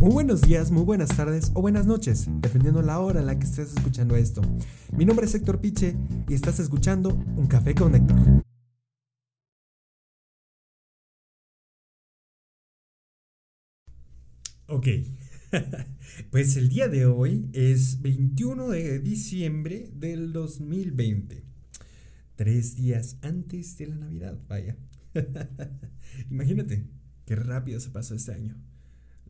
Muy buenos días, muy buenas tardes o buenas noches, dependiendo la hora en la que estés escuchando esto. Mi nombre es Héctor Piche y estás escuchando Un Café con Héctor. Ok, pues el día de hoy es 21 de diciembre del 2020. Tres días antes de la Navidad, vaya. Imagínate, qué rápido se pasó este año.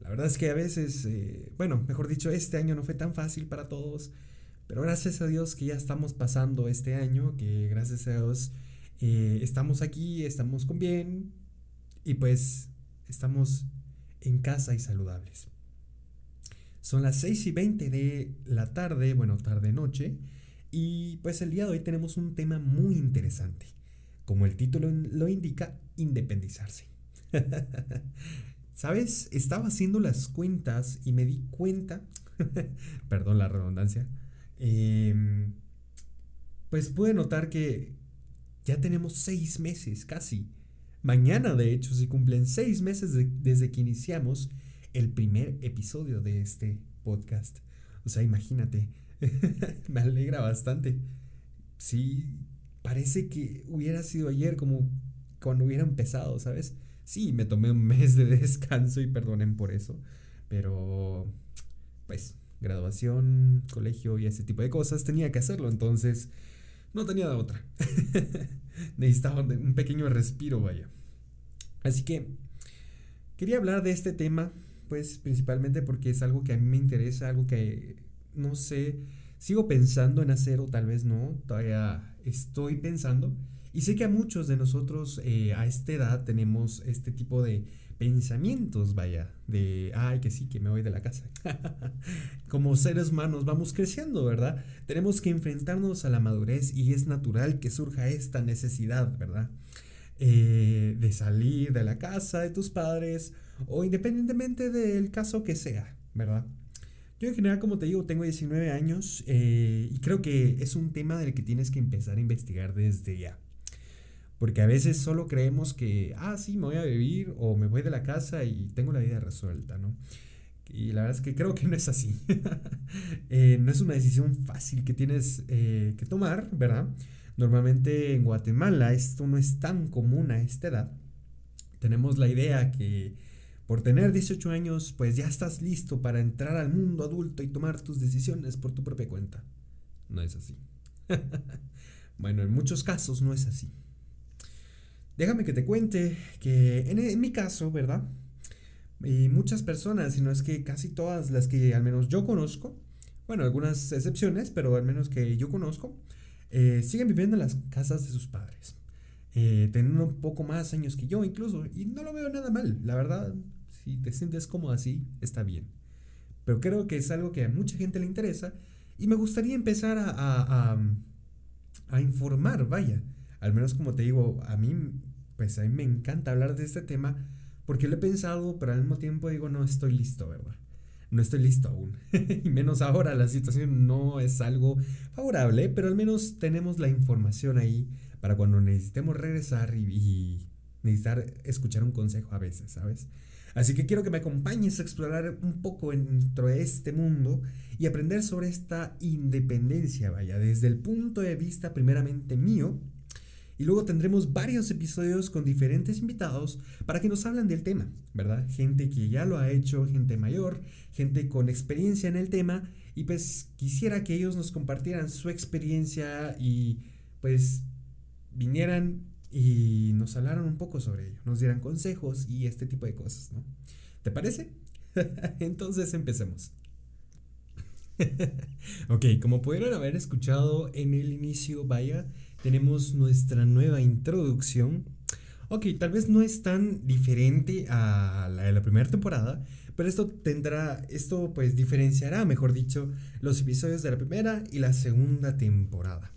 La verdad es que a veces, eh, bueno, mejor dicho, este año no fue tan fácil para todos, pero gracias a Dios que ya estamos pasando este año, que gracias a Dios eh, estamos aquí, estamos con bien y pues estamos en casa y saludables. Son las 6 y 20 de la tarde, bueno, tarde-noche, y pues el día de hoy tenemos un tema muy interesante. Como el título lo indica, independizarse. ¿Sabes? Estaba haciendo las cuentas y me di cuenta, perdón la redundancia, em, pues pude notar que ya tenemos seis meses casi. Mañana, de hecho, se cumplen seis meses desde que iniciamos el primer episodio de este podcast. O sea, imagínate, me alegra bastante. Sí, parece que hubiera sido ayer como cuando hubiera empezado, ¿sabes? Sí, me tomé un mes de descanso y perdonen por eso, pero pues graduación, colegio y ese tipo de cosas tenía que hacerlo, entonces no tenía de otra. Necesitaba un pequeño respiro, vaya. Así que quería hablar de este tema, pues principalmente porque es algo que a mí me interesa, algo que no sé, sigo pensando en hacer o tal vez no, todavía estoy pensando y sé que a muchos de nosotros eh, a esta edad tenemos este tipo de pensamientos, vaya, de, ay, que sí, que me voy de la casa. Como seres humanos vamos creciendo, ¿verdad? Tenemos que enfrentarnos a la madurez y es natural que surja esta necesidad, ¿verdad? Eh, de salir de la casa de tus padres o independientemente del caso que sea, ¿verdad? Yo en general, como te digo, tengo 19 años eh, y creo que es un tema del que tienes que empezar a investigar desde ya. Porque a veces solo creemos que, ah, sí, me voy a vivir o me voy de la casa y tengo la vida resuelta, ¿no? Y la verdad es que creo que no es así. Eh, no es una decisión fácil que tienes eh, que tomar, ¿verdad? Normalmente en Guatemala esto no es tan común a esta edad. Tenemos la idea que por tener 18 años, pues ya estás listo para entrar al mundo adulto y tomar tus decisiones por tu propia cuenta. No es así. bueno, en muchos casos no es así. Déjame que te cuente que en, mi caso, ¿verdad? Y muchas personas, si no es que casi todas las que al menos yo conozco, bueno, algunas excepciones, pero al menos que yo conozco, eh, siguen viviendo en las casas de sus padres. Eh, teniendo un poco más años que yo incluso, y no lo veo nada mal, la verdad, si te sientes como así, está bien. Pero creo que es algo que a mucha gente le interesa y me gustaría empezar a, a, a informar, vaya. Al menos como te digo, a mí pues a mí me encanta hablar de este tema porque lo he pensado, pero al mismo tiempo digo, no estoy listo, ¿verdad? No estoy listo aún. y menos ahora, la situación no es algo favorable, pero al menos tenemos la información ahí para cuando necesitemos regresar y, necesitar escuchar un consejo a veces, ¿sabes? Así que quiero que me acompañes a explorar un poco dentro de este mundo y aprender sobre esta independencia, vaya, desde el punto de vista primeramente mío y luego tendremos varios episodios con diferentes invitados para que nos hablen del tema, ¿verdad? Gente que ya lo ha hecho, gente mayor, gente con experiencia en el tema. Y pues quisiera que ellos nos compartieran su experiencia y pues vinieran y nos hablaran un poco sobre ello, nos dieran consejos y este tipo de cosas, ¿no? ¿Te parece? Entonces empecemos. ok, como pudieron haber escuchado en el inicio, vaya, tenemos nuestra nueva introducción. Ok, tal vez no es tan diferente a la de la primera temporada, pero esto tendrá, esto pues diferenciará, mejor dicho, los episodios de la primera y la segunda temporada.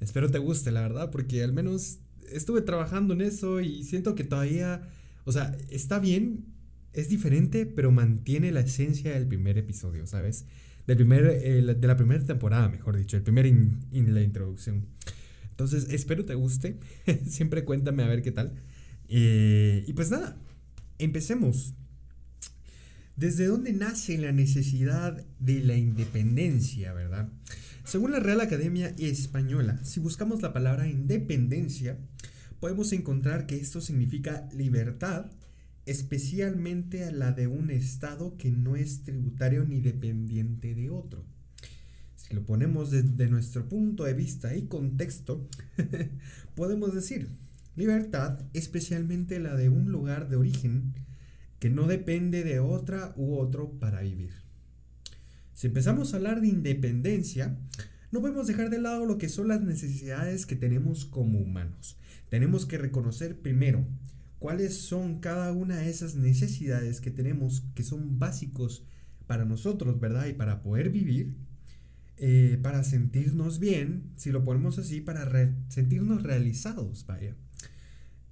Espero te guste, la verdad, porque al menos estuve trabajando en eso y siento que todavía, o sea, está bien, es diferente, pero mantiene la esencia del primer episodio, ¿sabes? Del primer, eh, de la primera temporada, mejor dicho, el primer en la introducción. Entonces, espero te guste. Siempre cuéntame a ver qué tal. Eh, y pues nada, empecemos. ¿Desde dónde nace la necesidad de la independencia, verdad? Según la Real Academia Española, si buscamos la palabra independencia, podemos encontrar que esto significa libertad, especialmente la de un Estado que no es tributario ni dependiente de otro. Si lo ponemos desde nuestro punto de vista y contexto, podemos decir, libertad, especialmente la de un lugar de origen que no depende de otra u otro para vivir. Si empezamos a hablar de independencia, no podemos dejar de lado lo que son las necesidades que tenemos como humanos. Tenemos que reconocer primero cuáles son cada una de esas necesidades que tenemos que son básicos para nosotros, ¿verdad? Y para poder vivir, eh, para sentirnos bien, si lo ponemos así, para sentirnos realizados, vaya.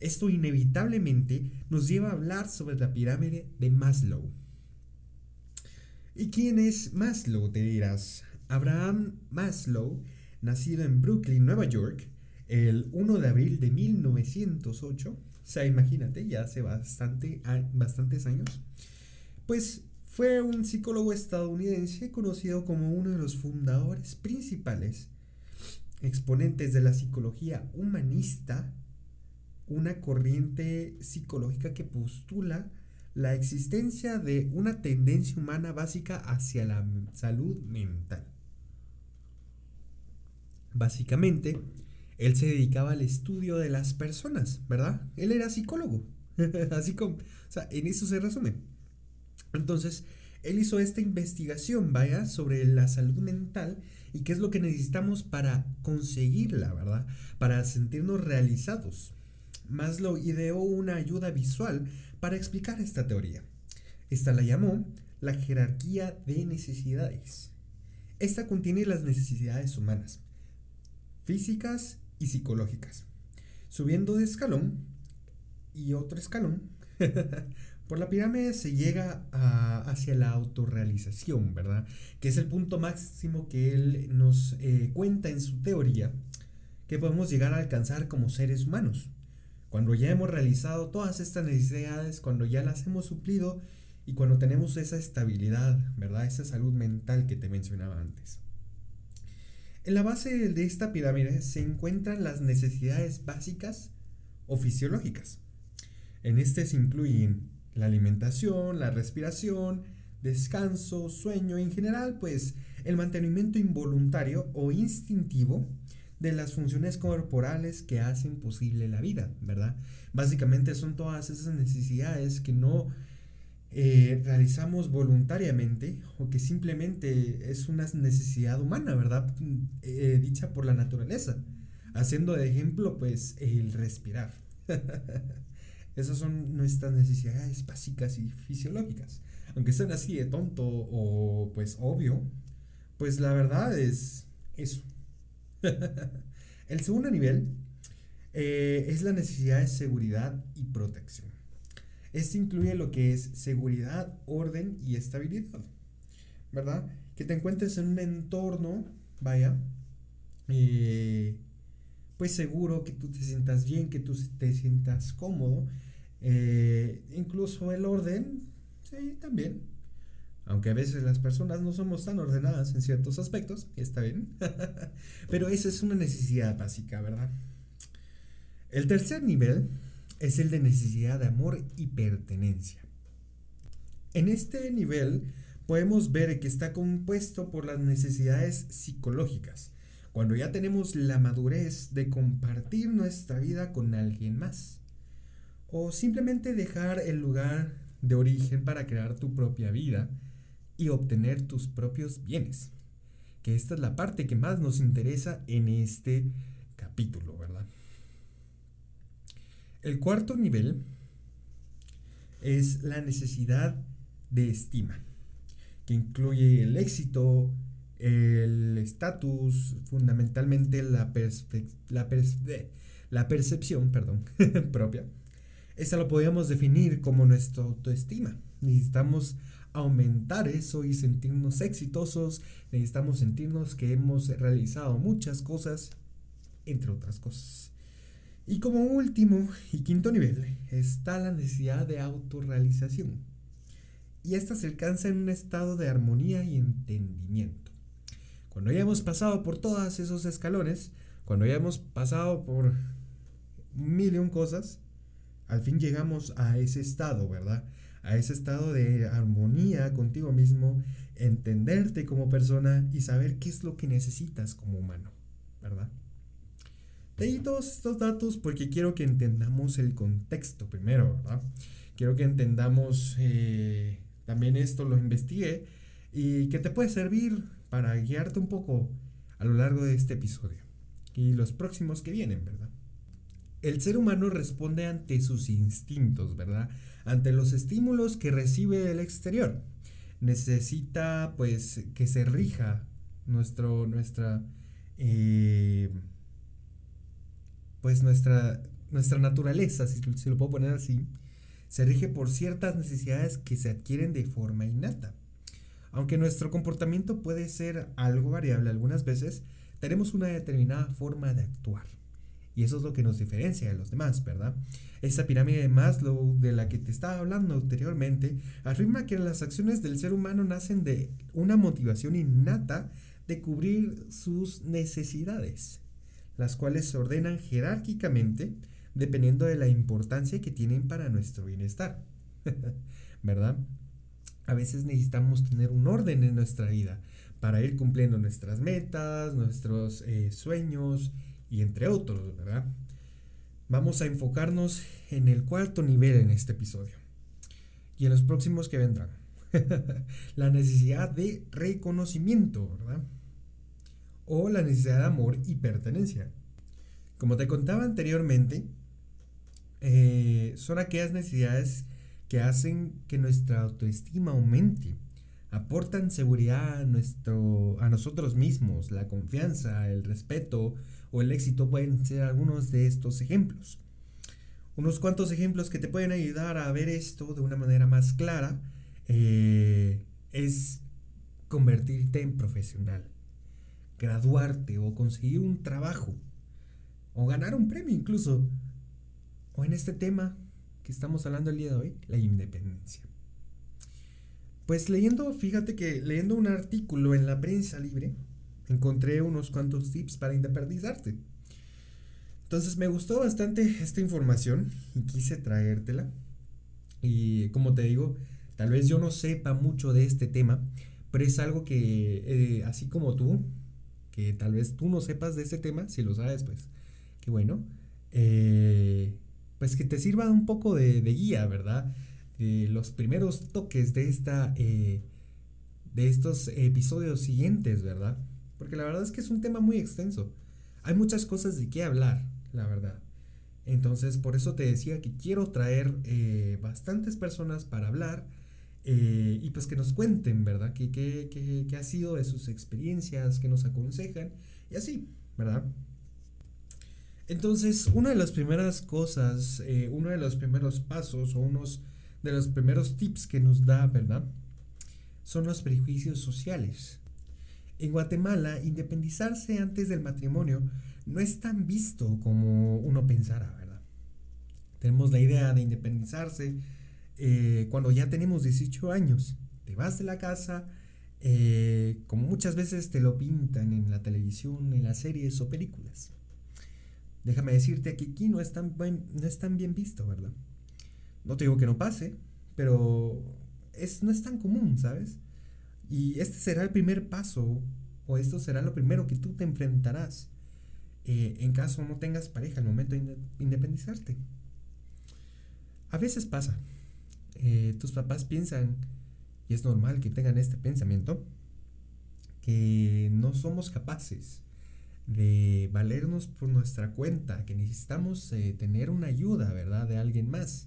Esto inevitablemente nos lleva a hablar sobre la pirámide de Maslow. ¿Y quién es Maslow? Te dirás. Abraham Maslow, nacido en Brooklyn, Nueva York, el 1 de abril de 1908, o sea, imagínate, ya hace bastante, bastantes años, pues fue un psicólogo estadounidense conocido como uno de los fundadores principales, exponentes de la psicología humanista una corriente psicológica que postula la existencia de una tendencia humana básica hacia la salud mental. Básicamente, él se dedicaba al estudio de las personas, ¿verdad? Él era psicólogo. Así como, o sea, en eso se resume. Entonces, él hizo esta investigación, vaya, sobre la salud mental y qué es lo que necesitamos para conseguirla, ¿verdad? Para sentirnos realizados. Maslow ideó una ayuda visual para explicar esta teoría. Esta la llamó la jerarquía de necesidades. Esta contiene las necesidades humanas, físicas y psicológicas. Subiendo de escalón y otro escalón, por la pirámide se llega hacia la autorrealización, ¿verdad? Que es el punto máximo que él nos eh, cuenta en su teoría que podemos llegar a alcanzar como seres humanos. Cuando ya hemos realizado todas estas necesidades, cuando ya las hemos suplido y cuando tenemos esa estabilidad, ¿verdad? Esa salud mental que te mencionaba antes. En la base de esta pirámide se encuentran las necesidades básicas o fisiológicas. En este se incluyen la alimentación, la respiración, descanso, sueño, en general, pues el mantenimiento involuntario o instintivo de las funciones corporales que hacen posible la vida, ¿verdad? Básicamente son todas esas necesidades que no eh, realizamos voluntariamente o que simplemente es una necesidad humana, ¿verdad? Eh, dicha por la naturaleza. Haciendo de ejemplo, pues, el respirar. Esas son nuestras necesidades básicas y fisiológicas. Aunque sean así de tonto o pues obvio, pues la verdad es eso. el segundo nivel eh, es la necesidad de seguridad y protección. Este incluye lo que es seguridad, orden y estabilidad. ¿Verdad? Que te encuentres en un entorno, vaya, eh, pues seguro, que tú te sientas bien, que tú te sientas cómodo. Eh, incluso el orden, sí, también aunque a veces las personas no somos tan ordenadas en ciertos aspectos, está bien. Pero esa es una necesidad básica, ¿verdad? El tercer nivel es el de necesidad de amor y pertenencia. En este nivel podemos ver que está compuesto por las necesidades psicológicas, cuando ya tenemos la madurez de compartir nuestra vida con alguien más, o simplemente dejar el lugar de origen para crear tu propia vida y obtener tus propios bienes. Que esta es la parte que más nos interesa en este capítulo, ¿verdad? El cuarto nivel es la necesidad de estima, que incluye el éxito, el estatus, fundamentalmente la, la, la percepción perdón, propia. Esta lo podríamos definir como nuestra autoestima. Necesitamos aumentar eso y sentirnos exitosos, necesitamos sentirnos que hemos realizado muchas cosas, entre otras cosas. Y como último y quinto nivel está la necesidad de autorrealización. y ésta se alcanza en un estado de armonía y entendimiento. Cuando hayamos pasado por todos esos escalones, cuando hayamos pasado por mil y un cosas, al fin llegamos a ese estado, ¿verdad? A ese estado de armonía contigo mismo, entenderte como persona y saber qué es lo que necesitas como humano, ¿verdad? Te di todos estos datos porque quiero que entendamos el contexto primero, ¿verdad? Quiero que entendamos eh, también esto, lo investigué y que te puede servir para guiarte un poco a lo largo de este episodio y los próximos que vienen, ¿verdad? El ser humano responde ante sus instintos, ¿verdad? Ante los estímulos que recibe del exterior. Necesita, pues, que se rija nuestro, nuestra, eh, pues, nuestra, nuestra naturaleza, si, si lo puedo poner así, se rige por ciertas necesidades que se adquieren de forma innata. Aunque nuestro comportamiento puede ser algo variable algunas veces, tenemos una determinada forma de actuar. Y eso es lo que nos diferencia de los demás, ¿verdad? Esa pirámide de Maslow de la que te estaba hablando anteriormente afirma que las acciones del ser humano nacen de una motivación innata de cubrir sus necesidades, las cuales se ordenan jerárquicamente dependiendo de la importancia que tienen para nuestro bienestar, ¿verdad? A veces necesitamos tener un orden en nuestra vida para ir cumpliendo nuestras metas, nuestros eh, sueños y entre otros, ¿verdad? Vamos a enfocarnos en el cuarto nivel en este episodio y en los próximos que vendrán. la necesidad de reconocimiento, ¿verdad? O la necesidad de amor y pertenencia. Como te contaba anteriormente, eh, son aquellas necesidades que hacen que nuestra autoestima aumente aportan seguridad a, nuestro, a nosotros mismos, la confianza, el respeto o el éxito pueden ser algunos de estos ejemplos. Unos cuantos ejemplos que te pueden ayudar a ver esto de una manera más clara eh, es convertirte en profesional, graduarte o conseguir un trabajo o ganar un premio incluso. O en este tema que estamos hablando el día de hoy, la independencia. Pues leyendo, fíjate que leyendo un artículo en la prensa libre, encontré unos cuantos tips para independizarte. Entonces me gustó bastante esta información y quise traértela. Y como te digo, tal vez yo no sepa mucho de este tema, pero es algo que, eh, así como tú, que tal vez tú no sepas de este tema, si lo sabes, pues, qué bueno, eh, pues que te sirva un poco de, guía, ¿verdad? Los primeros toques de esta eh, de estos episodios siguientes, ¿verdad? Porque la verdad es que es un tema muy extenso. Hay muchas cosas de qué hablar, la verdad. Entonces, por eso te decía que quiero traer eh, bastantes personas para hablar y pues que nos cuenten, ¿verdad? ¿Qué, qué, qué, qué ha sido de sus experiencias, que nos aconsejan y así, ¿verdad? Entonces, una de las primeras cosas, uno de los primeros pasos o unos de los primeros tips que nos da, ¿verdad? Son los prejuicios sociales. En Guatemala, independizarse antes del matrimonio no es tan visto como uno pensara, ¿verdad? Tenemos la idea de independizarse eh, cuando ya tenemos 18 años. Te vas de la casa, eh, como muchas veces te lo pintan en la televisión, en las series o películas. Déjame decirte que aquí no es tan, no es tan bien visto, ¿verdad? No te digo que no pase, pero es, no es tan común, ¿sabes? Y este será el primer paso, o esto será lo primero que tú te enfrentarás eh, en caso no tengas pareja al momento de independizarte. A veces pasa, eh, tus papás piensan, y es normal que tengan este pensamiento, que no somos capaces de valernos por nuestra cuenta, que necesitamos eh, tener una ayuda, ¿verdad?, de alguien más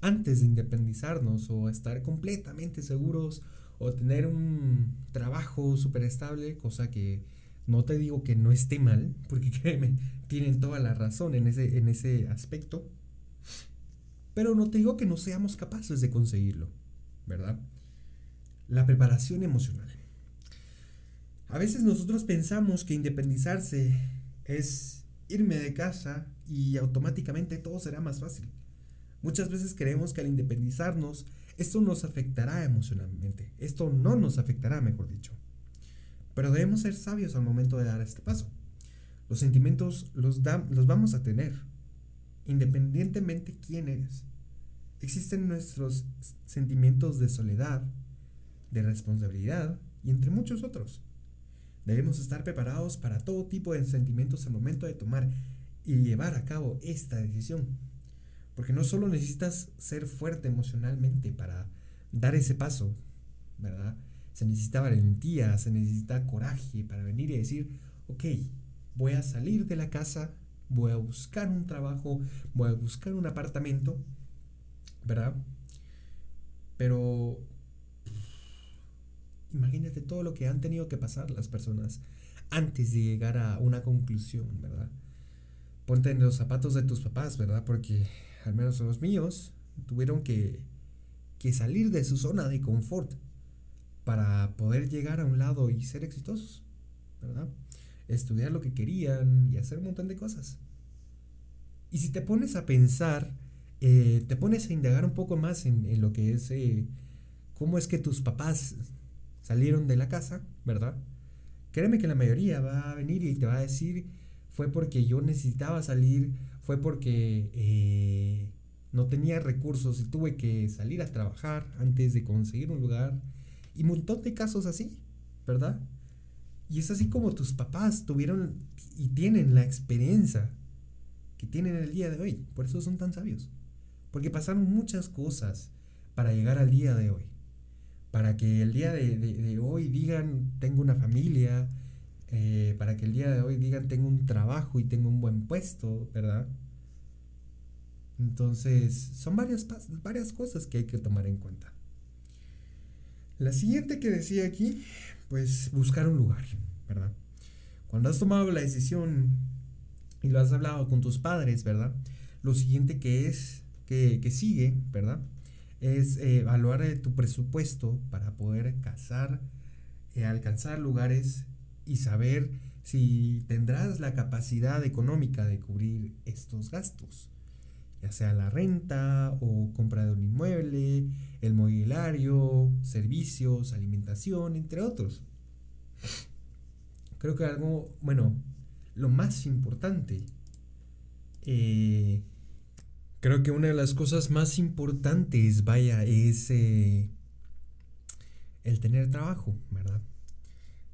antes de independizarnos o estar completamente seguros o tener un trabajo súper estable, cosa que no te digo que no esté mal, porque créeme, tienen toda la razón en ese, en ese aspecto, pero no te digo que no seamos capaces de conseguirlo, ¿verdad? La preparación emocional. A veces nosotros pensamos que independizarse es irme de casa y automáticamente todo será más fácil. Muchas veces creemos que al independizarnos Esto nos afectará emocionalmente. Esto no nos afectará, mejor dicho. Pero debemos ser sabios al momento de dar este paso. Los sentimientos los, los vamos a tener, independientemente quién eres. Existen nuestros sentimientos de soledad, de responsabilidad y entre muchos otros. Debemos estar preparados para todo tipo de sentimientos al momento de tomar y llevar a cabo esta decisión. Porque no solo necesitas ser fuerte emocionalmente para dar ese paso, ¿verdad? Se necesita valentía, se necesita coraje para venir y decir, ok, voy a salir de la casa, voy a buscar un trabajo, voy a buscar un apartamento, ¿verdad? Pero imagínate todo lo que han tenido que pasar las personas antes de llegar a una conclusión, ¿verdad? Ponte en los zapatos de tus papás, ¿verdad? Porque al menos los míos tuvieron que, que salir de su zona de confort para poder llegar a un lado y ser exitosos, ¿verdad? estudiar lo que querían y hacer un montón de cosas. Y si te pones a pensar, eh, te pones a indagar un poco más en, lo que es eh, cómo es que tus papás salieron de la casa, ¿verdad? Créeme que la mayoría va a venir y te va a decir, fue porque yo necesitaba salir, fue porque eh, no tenía recursos y tuve que salir a trabajar antes de conseguir un lugar. Y un montón de casos así, ¿verdad? Y es así como tus papás tuvieron y tienen la experiencia que tienen el día de hoy. Por eso son tan sabios. Porque pasaron muchas cosas para llegar al día de hoy. Para que el día de, hoy digan, tengo una familia. Eh, para que el día de hoy digan, tengo un trabajo y tengo un buen puesto, ¿verdad? Entonces, son varias, varias cosas que hay que tomar en cuenta. La siguiente que decía aquí pues buscar un lugar, ¿verdad? Cuando has tomado la decisión y lo has hablado con tus padres, ¿verdad? Lo siguiente que es, que, sigue, ¿verdad? Es eh, evaluar eh, tu presupuesto para poder casar, eh, alcanzar lugares y saber si tendrás la capacidad económica de cubrir estos gastos, ya sea la renta o compra de un inmueble, el mobiliario, servicios, alimentación, entre otros. Creo que algo, bueno, lo más importante, eh, creo que una de las cosas más importantes, vaya, es eh, el tener trabajo, ¿verdad?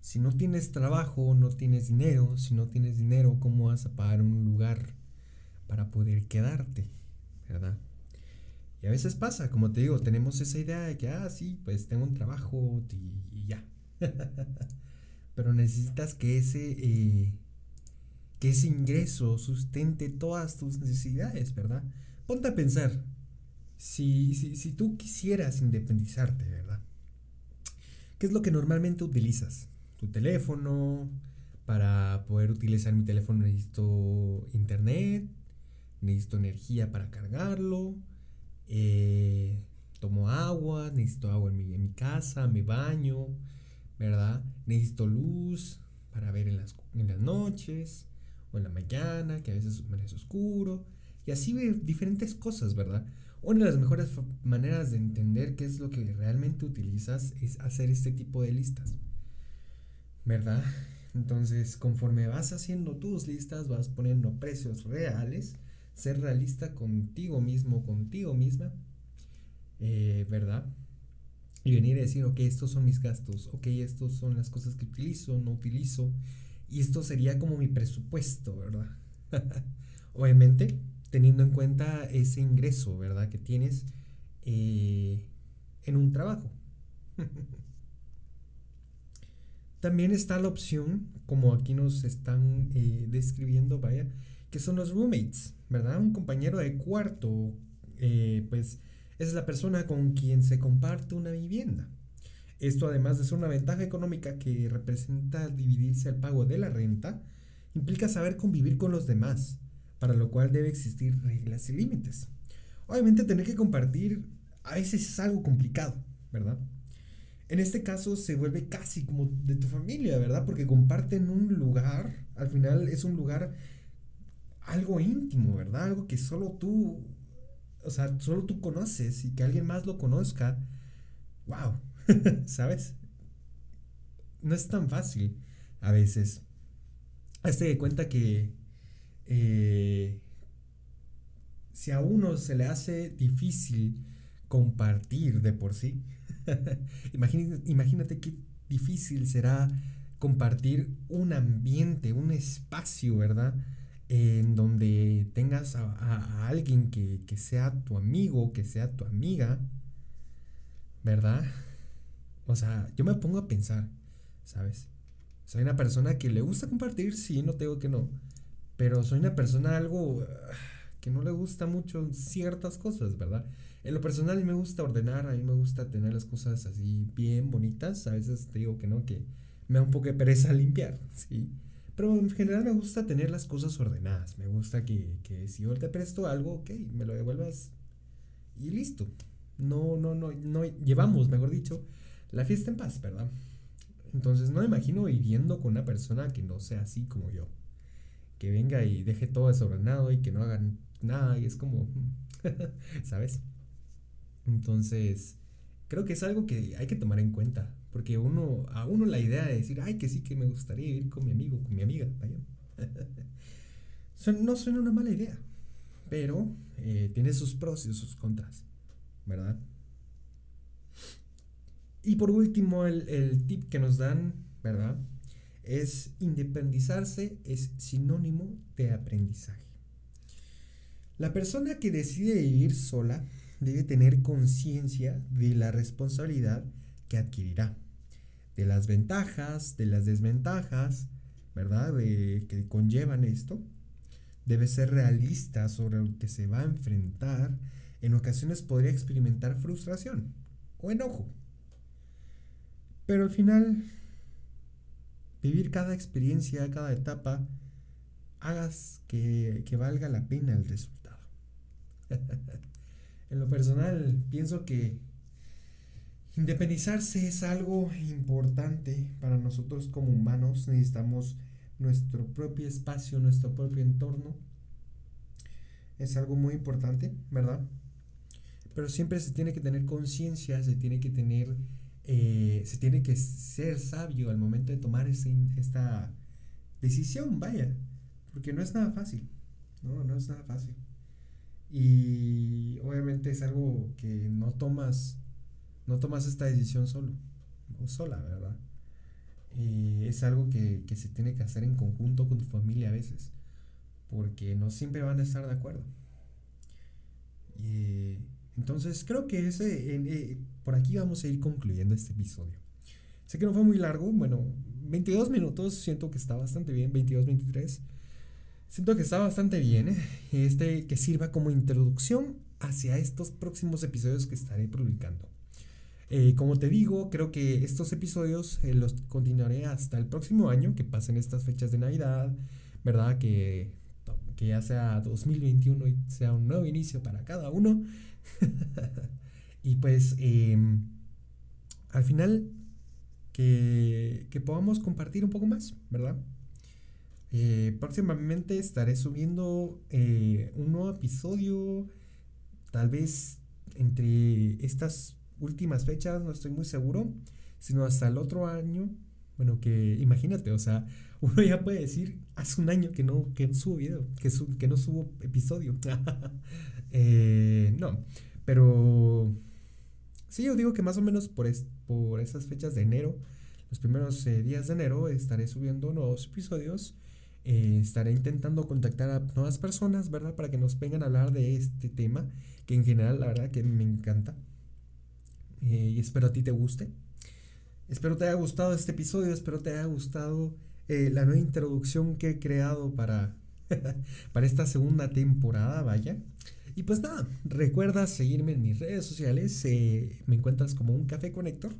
Si no tienes trabajo, no tienes dinero, si no tienes dinero, ¿cómo vas a pagar un lugar para poder quedarte, ¿verdad? Y a veces pasa, como te digo, tenemos esa idea de que, ah, sí, pues tengo un trabajo y, ya. Pero necesitas que ese, eh, que ese ingreso sustente todas tus necesidades, ¿verdad? Ponte a pensar, si, si, si tú quisieras independizarte, ¿verdad? ¿Qué es lo que normalmente utilizas? Tu teléfono, para poder utilizar mi teléfono necesito internet, necesito energía para cargarlo, eh, tomo agua, necesito agua en mi, en mi, casa, me baño, ¿verdad? Necesito luz para ver en las, en las noches o en la mañana, que a veces es oscuro, y así diferentes cosas, ¿verdad? Una de las mejores maneras de entender qué es lo que realmente utilizas es hacer este tipo de listas, ¿verdad? Entonces, conforme vas haciendo tus listas, vas poniendo precios reales ser realista contigo mismo, contigo misma, eh, ¿verdad? Y venir a decir, ok, estos son mis gastos, ok, estos son las cosas que utilizo, no utilizo, y esto sería como mi presupuesto, ¿verdad? Obviamente, teniendo en cuenta ese ingreso, ¿verdad? Que tienes eh, en un trabajo. También está la opción, como aquí nos están eh, describiendo, vaya, que son los roommates, ¿verdad? Un compañero de cuarto, eh, pues es la persona con quien se comparte una vivienda. Esto además de ser una ventaja económica que representa dividirse al pago de la renta, implica saber convivir con los demás, para lo cual debe existir reglas y límites. Obviamente tener que compartir a veces es algo complicado, ¿verdad? En este caso se vuelve casi como de tu familia, ¿verdad? Porque comparten un lugar, al final es un lugar algo íntimo, ¿verdad? Algo que solo tú o sea, solo tú conoces y que alguien más lo conozca, wow, ¿sabes? No es tan fácil a veces. Hazte de cuenta que eh, si a uno se le hace difícil compartir de por sí, imagínate, qué difícil será compartir un ambiente, un espacio, ¿verdad? En donde tengas a, alguien que, que, sea tu amigo, que sea tu amiga, ¿verdad? O sea, yo me pongo a pensar, ¿sabes? Soy una persona que le gusta compartir, sí, no tengo que no, pero soy una persona algo ah, que no le gusta mucho ciertas cosas, ¿verdad? En lo personal a mí me gusta ordenar, a mí me gusta tener las cosas así bien bonitas, a veces te digo que no, que me da un poco de pereza limpiar, ¿sí? Pero en general me gusta tener las cosas ordenadas, me gusta que, que si yo te presto algo, ok, me lo devuelvas y listo. No, no, no, no, llevamos, mejor dicho, la fiesta en paz, ¿verdad? Entonces no me imagino viviendo con una persona que no sea así como yo. Que venga y deje todo desordenado y que no hagan nada y es como, ¿sabes? Entonces, creo que es algo que hay que tomar en cuenta. Porque uno, a uno la idea de decir, ay, que sí que me gustaría vivir con mi amigo, con mi amiga, vaya. no suena una mala idea. Pero eh, tiene sus pros y sus contras, ¿verdad? Y por último, el, el tip que nos dan, ¿verdad? Es independizarse es sinónimo de aprendizaje. La persona que decide vivir sola debe tener conciencia de la responsabilidad que adquirirá, de las ventajas, de las desventajas, ¿verdad? De, que conllevan esto. Debe ser realista sobre lo que se va a enfrentar. En ocasiones podría experimentar frustración o enojo. Pero al final, vivir cada experiencia, cada etapa, hagas que, que valga la pena el resultado. en lo personal, pienso que independizarse es algo importante para nosotros como humanos. Necesitamos nuestro propio espacio, nuestro propio entorno. Es algo muy importante, ¿verdad? Pero siempre se tiene que tener conciencia, se tiene que tener, eh, se tiene que ser sabio al momento de tomar esta decisión, vaya, porque no es nada fácil, no, no es nada fácil. Y obviamente es algo que no tomas, no tomas esta decisión solo o sola, ¿verdad? Y es algo que, se tiene que hacer en conjunto con tu familia a veces, porque no siempre van a estar de acuerdo. Y, entonces creo que ese, eh, por aquí vamos a ir concluyendo este episodio. Sé que no fue muy largo, bueno, 22 minutos, siento que está bastante bien, 22, 23. Siento que está bastante bien, ¿eh? este que sirva como introducción hacia estos próximos episodios que estaré publicando. Eh, como te digo, creo que estos episodios eh, los continuaré hasta el próximo año, que pasen estas fechas de Navidad, ¿verdad? Que, que ya sea 2021 y sea un nuevo inicio para cada uno. y pues em, al final que, que podamos compartir un poco más, ¿verdad? Eh, próximamente estaré subiendo eh, un nuevo episodio, tal vez entre estas últimas fechas, no estoy muy seguro, sino hasta el otro año. Bueno, que imagínate, o sea, uno ya puede decir, hace un año que no, que subo video, que, que no subo episodio. Eh, no, pero sí, yo digo que más o menos por, por esas fechas de enero, los primeros días de enero, estaré subiendo nuevos episodios eh, estaré intentando contactar a nuevas personas, ¿verdad? Para que nos vengan a hablar de este tema, que en general la verdad que me encanta. Eh, y espero a ti te guste. Espero te haya gustado este episodio, espero te haya gustado eh, la nueva introducción que he creado para, para esta segunda temporada, vaya. Y pues nada, recuerda seguirme en mis redes sociales, me encuentras como un café conector,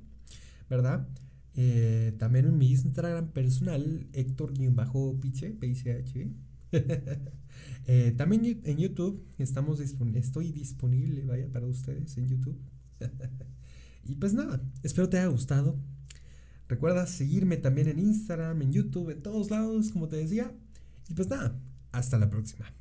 ¿verdad? Eh, también en mi Instagram personal, Héctor-Piche, PICH. eh, también en YouTube estamos estoy disponible, vaya, para ustedes en YouTube. y pues nada, espero te haya gustado. Recuerda seguirme también en Instagram, en YouTube, en todos lados, como te decía. Y pues nada, hasta la próxima.